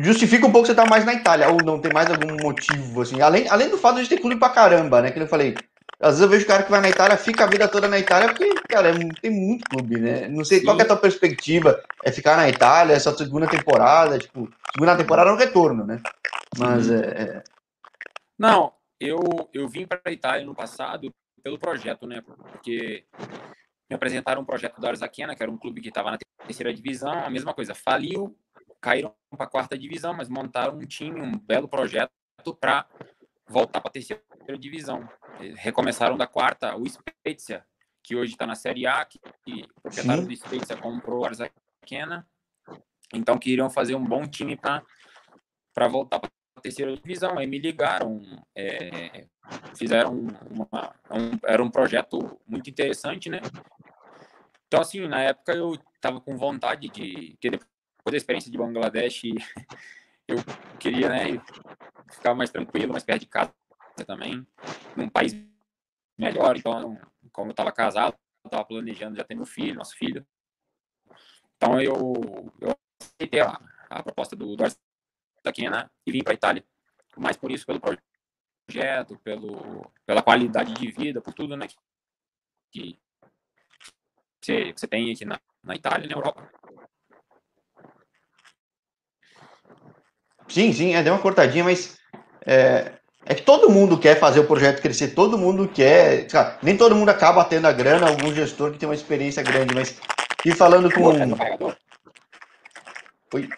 Justifica um pouco você estar tá mais na Itália, ou não tem mais algum motivo, assim, além, além do fato de ter clube pra caramba, né? Que eu falei, às vezes eu vejo cara que vai na Itália, fica a vida toda na Itália, porque, cara, é, tem muito clube, né? Não sei Sim. qual é a tua perspectiva. É ficar na Itália, essa segunda temporada, tipo, segunda temporada no retorno, né? Mas é, é. Não, eu, eu vim para a Itália no passado pelo projeto, né? Porque me apresentaram um projeto do Arzaquena, que era um clube que estava na terceira divisão, a mesma coisa, faliu, caíram para a quarta divisão, mas montaram um time, um belo projeto para voltar para a terceira divisão. Recomeçaram da quarta, o Spezia, que hoje está na Série A, que, o proprietário Sim. do Spezia comprou o Arzaquena, então queriam fazer um bom time para voltar para a terceira divisão. Aí me ligaram, é, fizeram uma, um, era um projeto muito interessante, né? Então, assim, na época eu estava com vontade de, que depois da experiência de Bangladesh, (laughs) eu queria, né, ficar mais tranquilo, mais perto de casa também, num país melhor. Então, como eu estava casado, eu estava planejando já ter meu filho, nosso filho. Então, eu, eu aceitei a, a proposta do, do Arsaquena e vim para a Itália. Mais por isso, pelo projeto, pelo, pela qualidade de vida, por tudo, né, que, você, você tem aqui na, na Itália na Europa. Sim, sim, é, deu uma cortadinha, mas é, é que todo mundo quer fazer o projeto crescer, todo mundo quer. Nem todo mundo acaba tendo a grana, algum gestor que tem uma experiência grande, mas. E falando com. Oi.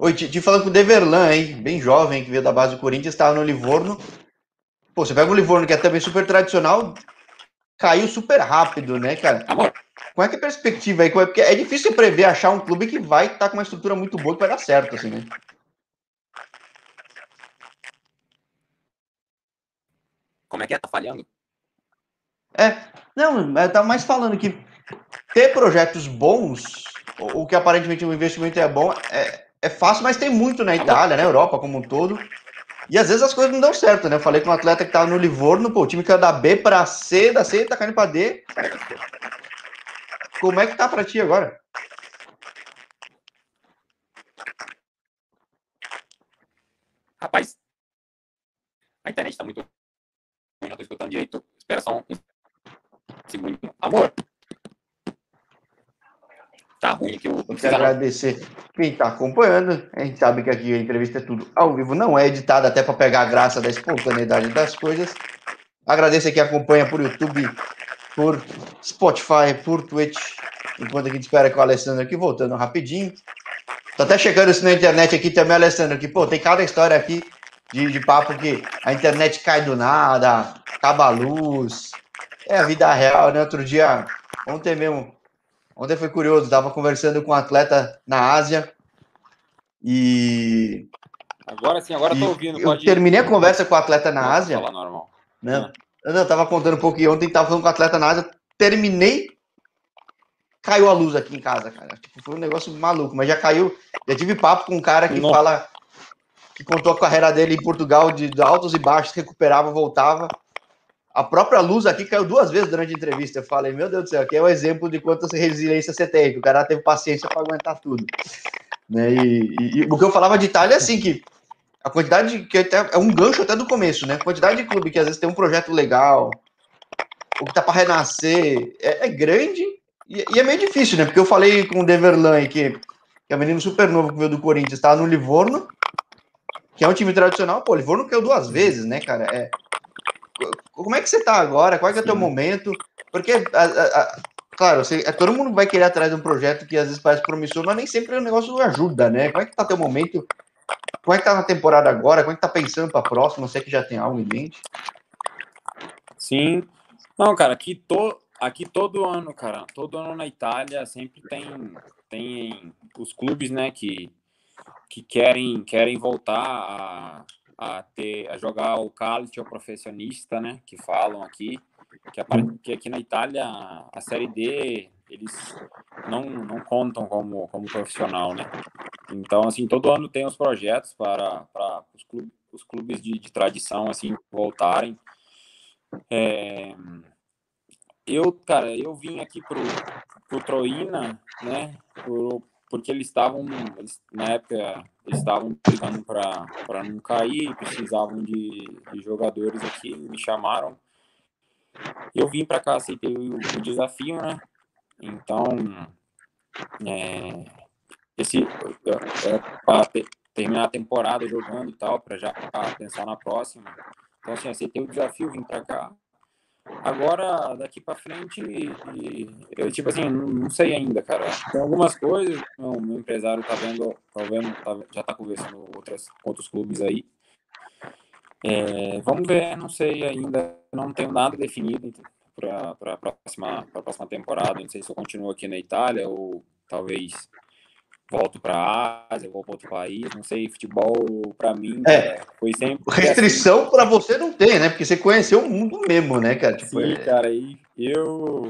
Oi, te, te falando com o Deverlan, hein? Bem jovem, que veio da base do Corinthians, estava no Livorno. Pô, você pega o Livorno, que é também super tradicional, caiu super rápido, né, cara? Qual é que é a perspectiva aí? É, porque é difícil prever achar um clube que vai estar tá com uma estrutura muito boa que vai dar certo, assim, né? Como é que é? Tá falhando? É, não, eu tava mais falando que ter projetos bons, o que aparentemente o investimento é bom, é, é fácil, mas tem muito na Itália, na Europa como um todo. E às vezes as coisas não dão certo, né? Eu falei com um atleta que tava no Livorno, pô, o time caiu da B pra C, da C tá caindo pra D. Como é que tá pra ti agora? Rapaz, a internet tá muito não tô escutando direito. Espera só um segundo. Amor, tá ruim aqui. Eu, quero agradecer quem está acompanhando. A gente sabe que aqui a entrevista é tudo ao vivo, não é editada até para pegar a graça da espontaneidade das coisas. Agradeço a quem acompanha por YouTube, por Spotify, por Twitch. Enquanto a gente espera que o Alessandro aqui, voltando rapidinho. Tô até chegando isso na internet aqui também, Alessandro, que, pô, tem cada história aqui de, de papo que a internet cai do nada, acaba a luz. É a vida real, né? Outro dia, ontem mesmo, Ontem foi curioso, estava conversando com um atleta na Ásia e. Agora sim, agora estou ouvindo. Eu terminei a conversa com o atleta na Ásia. Falar normal. Não, eu não, estava contando um pouquinho. Ontem estava falando com o atleta na Ásia, terminei, caiu a luz aqui em casa, cara. Tipo, foi um negócio maluco, mas já caiu. Já tive papo com um cara que Nossa. fala que contou a carreira dele em Portugal de altos e baixos, recuperava, voltava. A própria luz aqui caiu duas vezes durante a entrevista. Eu falei, meu Deus do céu, aqui é o um exemplo de quanta resiliência você tem, que o cara teve paciência para aguentar tudo. Né? E, e, e, o que eu falava de Itália é assim, que a quantidade, que até, é um gancho até do começo, né? A quantidade de clube que às vezes tem um projeto legal, ou que tá para renascer, é, é grande e, e, é meio difícil, né? Porque eu falei com o Deverlan que, que é um menino super novo que veio do Corinthians, está no Livorno, que é um time tradicional. Pô, o Livorno caiu duas vezes, né, cara? É, como é que você tá agora? Qual é, é o teu momento? Porque, a, a, claro, você, é, todo mundo vai querer atrás de um projeto que às vezes parece promissor, mas nem sempre o negócio ajuda, né? Como é que tá teu momento? Como é que tá na temporada agora? Como é que tá pensando para a próxima? Você que já tem algo em mente? Sim. Não, cara, aqui, to, aqui todo ano, cara, todo ano na Itália sempre tem, tem os clubes, né, que, que querem, querem voltar a, a, ter, a jogar o calcio profissionista, né, que falam aqui, que, que aqui na Itália a Série D eles não, não contam como, como profissional, né? Então, assim, todo ano tem os projetos para, para os clubes, os clubes de, de tradição, assim, voltarem. É, eu, cara, eu vim aqui pro, pro Troina, né? Por, porque eles estavam, na época, eles estavam brigando para não cair, precisavam de, de, jogadores aqui, me chamaram. Eu vim para cá, aceitei o, o, desafio, né? Então, é, esse é, para terminar a temporada jogando e tal, para já pensar na próxima. Então, assim, aceitei o desafio, vim para cá. Agora, daqui para frente, eu, tipo assim, não sei ainda, cara. Tem algumas coisas, o meu empresário tá vendo, tá tá, já tá conversando outras, com outros clubes aí. É, vamos ver, não sei ainda, não tenho nada definido para a próxima, próxima temporada. Não sei se eu continuo aqui na Itália ou talvez volto para a Ásia, vou para outro país, não sei, futebol para mim é, foi sempre restrição assim. para você não tem, né? Porque você conheceu o mundo mesmo, né, cara? Tipo, Sim, é... cara, e eu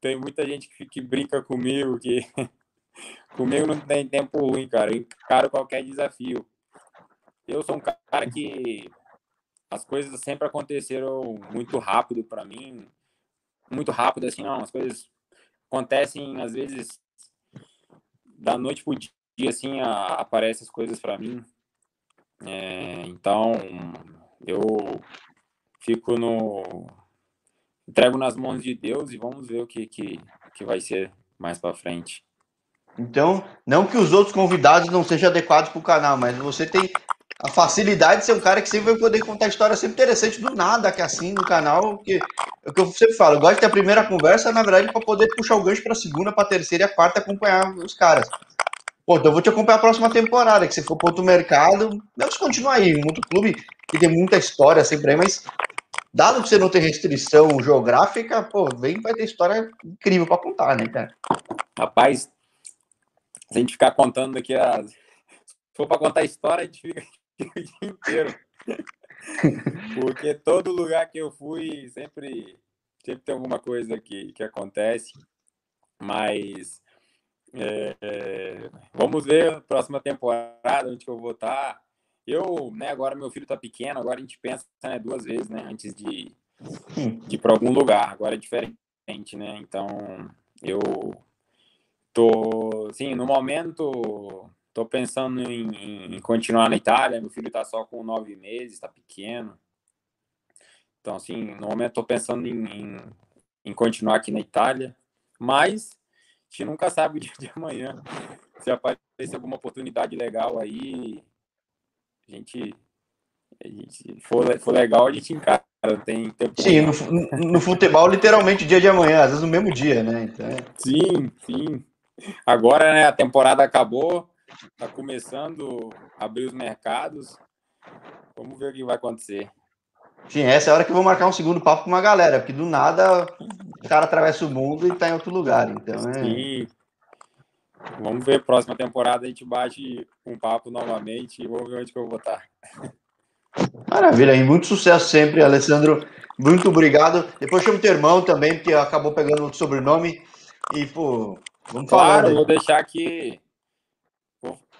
tem muita gente que, que brinca comigo que (laughs) comigo não tem tempo ruim, cara. Eu encaro qualquer desafio. Eu sou um cara que as coisas sempre aconteceram muito rápido para mim, muito rápido assim, não, as coisas acontecem às vezes da noite pro dia, assim, a, aparecem as coisas para mim. É, então, eu fico no. entrego nas mãos de Deus e vamos ver o que, que, que vai ser mais para frente. Então, não que os outros convidados não sejam adequados para o canal, mas você tem a facilidade de ser um cara que sempre vai poder contar história sempre interessante do nada, que é assim no canal, que é o que eu sempre falo, eu gosto de ter a primeira conversa, na verdade, para poder puxar o gancho para a segunda, para a terceira e a quarta acompanhar os caras. Pô, então eu vou te acompanhar a próxima temporada, que se for para outro mercado, vamos continuar aí, um outro clube que tem muita história sempre aí, mas dado que você não tem restrição geográfica, pô, vem vai ter história incrível para contar, né, cara? Rapaz, se a gente ficar contando aqui as. Se for para contar a história, a gente fica o (laughs) dia inteiro. Porque todo lugar que eu fui, sempre, sempre tem alguma coisa que, que acontece. Mas é, vamos ver próxima temporada onde que eu vou estar. Eu, né, agora meu filho está pequeno, agora a gente pensa né, duas vezes, né, antes de, de ir para algum lugar. Agora é diferente, né? Então, eu tô, sim, no momento Estou pensando em, em, continuar na Itália. Meu filho está só com nove meses, está pequeno. Então, assim, no momento estou pensando em, em, em, continuar aqui na Itália. Mas a gente nunca sabe o dia de amanhã. Se aparecer alguma oportunidade legal aí, a gente, a gente for, for legal, a gente encara. Tem tempo. Sim, no, no futebol, literalmente dia de amanhã, às vezes no mesmo dia, né? Então... É. Sim, sim. Agora, né, a temporada acabou Está começando a abrir os mercados. Vamos ver o que vai acontecer. Sim, essa é a hora que eu vou marcar um segundo papo com uma galera, porque do nada o cara atravessa o mundo e está em outro lugar. Então é... Sim. Vamos ver, próxima temporada a gente bate um papo novamente e vamos ver onde que eu vou estar. Maravilha, e muito sucesso sempre, Alessandro. Muito obrigado. Depois chamo teu irmão também, porque acabou pegando outro sobrenome. E, pô, vamos falar. Claro, vou deixar aqui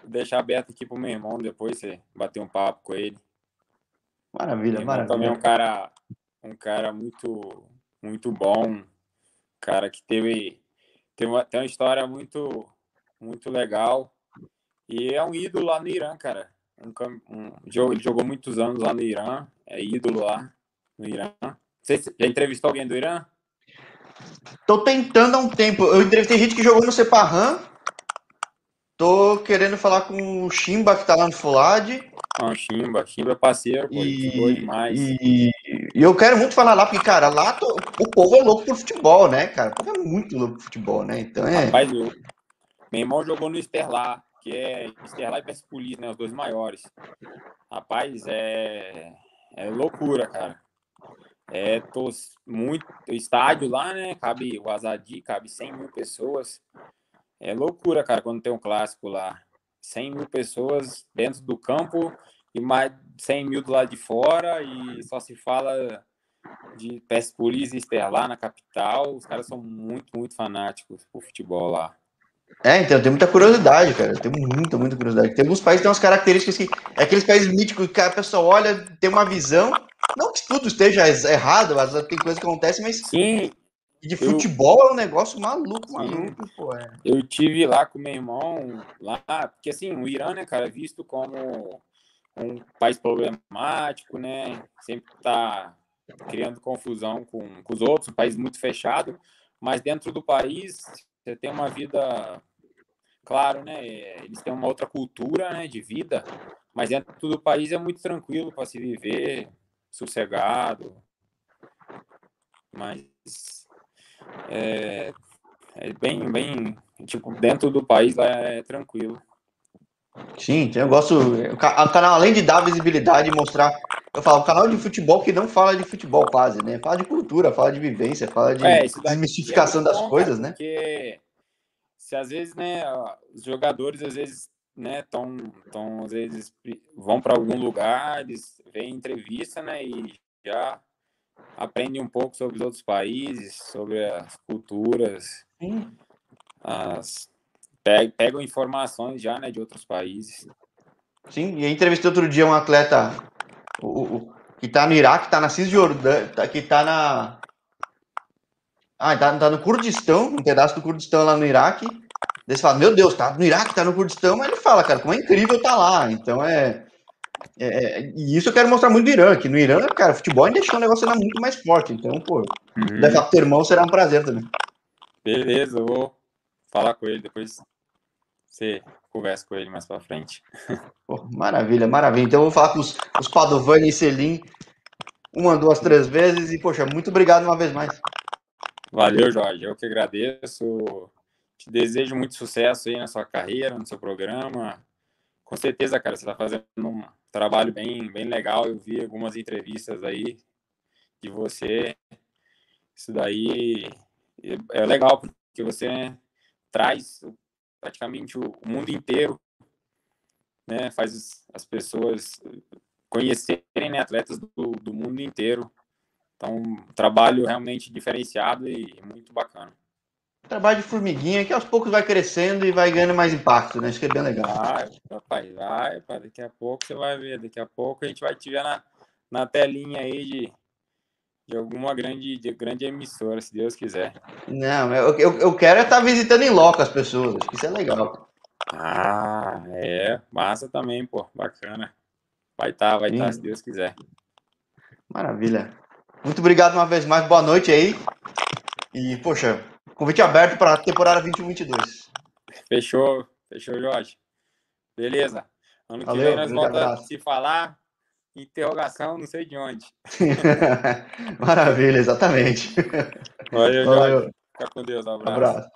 deixar aberto aqui pro meu irmão depois você bater um papo com ele. Maravilha, maravilha. Também é um cara, um cara muito, muito bom, cara que teve, teve uma, tem uma história muito, muito legal E é um ídolo lá no Irã, cara. Um, um, ele jogou muitos anos lá no Irã, é ídolo lá no Irã. Você já entrevistou alguém do Irã? Tô tentando há um tempo. Eu entrevistei gente que jogou no Sepahan. Tô querendo falar com o Chimba, que tá lá no Fulad. Ah, Chimba, Chimba é parceiro, pô, e, demais. E, e, eu quero muito falar lá, porque, cara, lá tô, o povo é louco por futebol, né, cara? O povo é muito louco por futebol, né? Então é. Rapaz, eu, meu irmão jogou no Sterlar, que é Sterlar e Persepolis, né? Os dois maiores. Rapaz, é, é loucura, cara. É, tô muito estádio lá, né? Cabe o Azadi, cabe 100 mil pessoas. É loucura, cara, quando tem um clássico lá. 100 mil pessoas dentro do campo e mais 100 mil do lado de fora e só se fala de Persepolis e Sterlar na capital. Os caras são muito, muito fanáticos por futebol lá. É, então, tem muita curiosidade, cara. Tem muita, muita curiosidade. Tem alguns países que têm umas características que. É aqueles países míticos que a pessoa olha, tem uma visão. Não que tudo esteja errado, mas tem coisas que acontecem, mas. Sim. De futebol eu... é um negócio maluco, maluco, Sim. pô. É. Eu tive lá com meu irmão, lá, porque assim, o Irã, né, cara, é visto como um país problemático, né? Sempre tá criando confusão com, com os outros, um país muito fechado, mas dentro do país você tem uma vida, claro, né? Eles têm uma outra cultura né, de vida, mas dentro do país é muito tranquilo para se viver, sossegado. Mas é, é bem, bem, tipo, dentro do país lá é tranquilo. Sim, eu gosto. O canal, além de dar visibilidade e mostrar. Eu falo, um canal de futebol que não fala de futebol quase, né? Fala de cultura, fala de vivência, fala de é, desmistificação é das bom, coisas, né? Porque se às vezes, né, os jogadores às vezes, né, tão, tão às vezes vão para algum lugar, eles veem entrevista, né, e já aprendem um pouco sobre os outros países, sobre as culturas, Sim. as pegam informações já, né, de outros países. Sim, e eu entrevistei outro dia um atleta o, o, que está no Iraque, está na Cisjordânia, tá, que está na. Ah, tá, tá, no Kurdistão, um pedaço do Kurdistão lá no Iraque. Daí você fala, meu Deus, tá no Iraque, tá no Kurdistão, mas ele fala, cara, como é incrível tá lá. Então é. É, é e isso eu quero mostrar muito do Irã, que no Irã, cara, futebol ainda deixou o negócio ainda muito mais forte. Então, pô, uhum. daqui a ter irmão será um prazer também. Beleza, eu vou falar com ele depois. Você conversa com ele mais pra frente. (laughs) Pô, maravilha, maravilha. Então eu vou falar com os, os Padovani e Selim uma, duas, três vezes. E, poxa, muito obrigado uma vez mais. Valeu, Jorge. Eu que agradeço. Te desejo muito sucesso aí na sua carreira, no seu programa. Com certeza, cara, você está fazendo um trabalho bem, bem legal. Eu vi algumas entrevistas aí de você. Isso daí é legal, porque você traz praticamente o mundo inteiro, né? Faz as pessoas conhecerem né, atletas do, do mundo inteiro. Então, um trabalho realmente diferenciado e muito bacana. Trabalho de formiguinha que aos poucos vai crescendo e vai ganhando mais impacto, né? Isso que é bem legal. Vai, rapaz, vai, rapaz, daqui a pouco você vai ver, daqui a pouco a gente vai te ver na, na telinha aí de, de alguma grande, de grande emissora, se Deus quiser. Não, eu, eu, eu quero é estar visitando em loco as pessoas, acho que isso é legal. Ah, é, massa também, pô, bacana. Vai estar, tá, vai estar, tá, se Deus quiser. Maravilha. Muito obrigado uma vez mais, boa noite aí. E, poxa, convite aberto para a temporada 21-22. Fechou, fechou, Jorge. Beleza. Ano Valeu, que vem nós voltamos a se falar. Interrogação, não sei de onde. (laughs) Maravilha, exatamente. Valeu, Jorge. Fica com Deus. Um abraço. Um abraço.